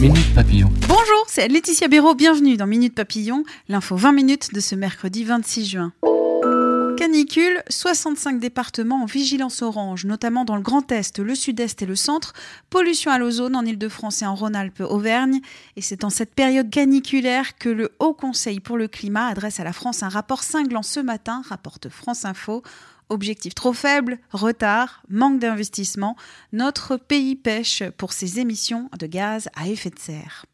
Minute Papillon. Bonjour, c'est Laetitia Béraud, bienvenue dans Minute Papillon, l'info 20 minutes de ce mercredi 26 juin. Canicule, 65 départements en vigilance orange, notamment dans le Grand Est, le Sud-Est et le Centre. Pollution à l'ozone en Ile-de-France et en Rhône-Alpes-Auvergne. Et c'est en cette période caniculaire que le Haut Conseil pour le climat adresse à la France un rapport cinglant ce matin, rapporte France Info. Objectif trop faible, retard, manque d'investissement. Notre pays pêche pour ses émissions de gaz à effet de serre.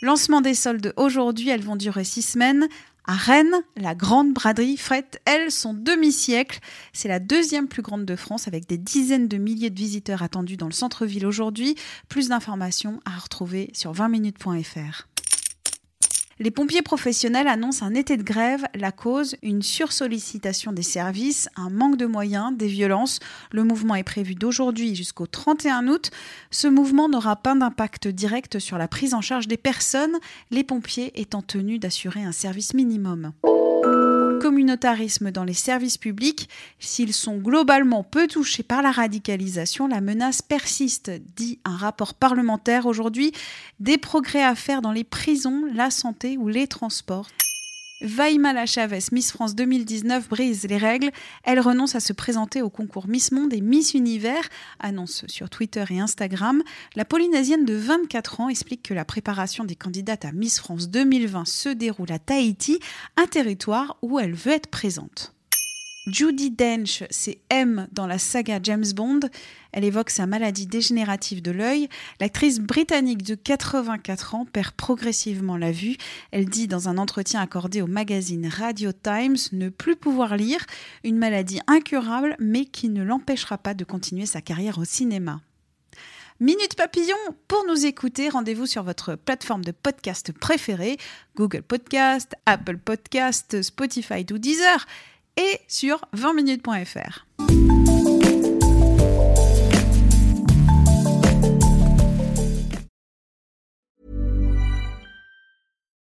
Lancement des soldes aujourd'hui, elles vont durer six semaines. À Rennes, la grande braderie fête, elle, son demi-siècle. C'est la deuxième plus grande de France avec des dizaines de milliers de visiteurs attendus dans le centre-ville aujourd'hui. Plus d'informations à retrouver sur 20minutes.fr. Les pompiers professionnels annoncent un été de grève. La cause, une sursollicitation des services, un manque de moyens, des violences. Le mouvement est prévu d'aujourd'hui jusqu'au 31 août. Ce mouvement n'aura pas d'impact direct sur la prise en charge des personnes, les pompiers étant tenus d'assurer un service minimum communautarisme dans les services publics. S'ils sont globalement peu touchés par la radicalisation, la menace persiste, dit un rapport parlementaire aujourd'hui. Des progrès à faire dans les prisons, la santé ou les transports. Vaimala Chavez, Miss France 2019, brise les règles. Elle renonce à se présenter au concours Miss Monde et Miss Univers, annonce sur Twitter et Instagram. La Polynésienne de 24 ans explique que la préparation des candidates à Miss France 2020 se déroule à Tahiti, un territoire où elle veut être présente. Judy Dench, c'est M dans la saga James Bond. Elle évoque sa maladie dégénérative de l'œil. L'actrice britannique de 84 ans perd progressivement la vue. Elle dit dans un entretien accordé au magazine Radio Times ne plus pouvoir lire, une maladie incurable mais qui ne l'empêchera pas de continuer sa carrière au cinéma. Minute Papillon, pour nous écouter, rendez-vous sur votre plateforme de podcast préférée, Google Podcast, Apple Podcast, Spotify ou Deezer et sur 20minutes.fr.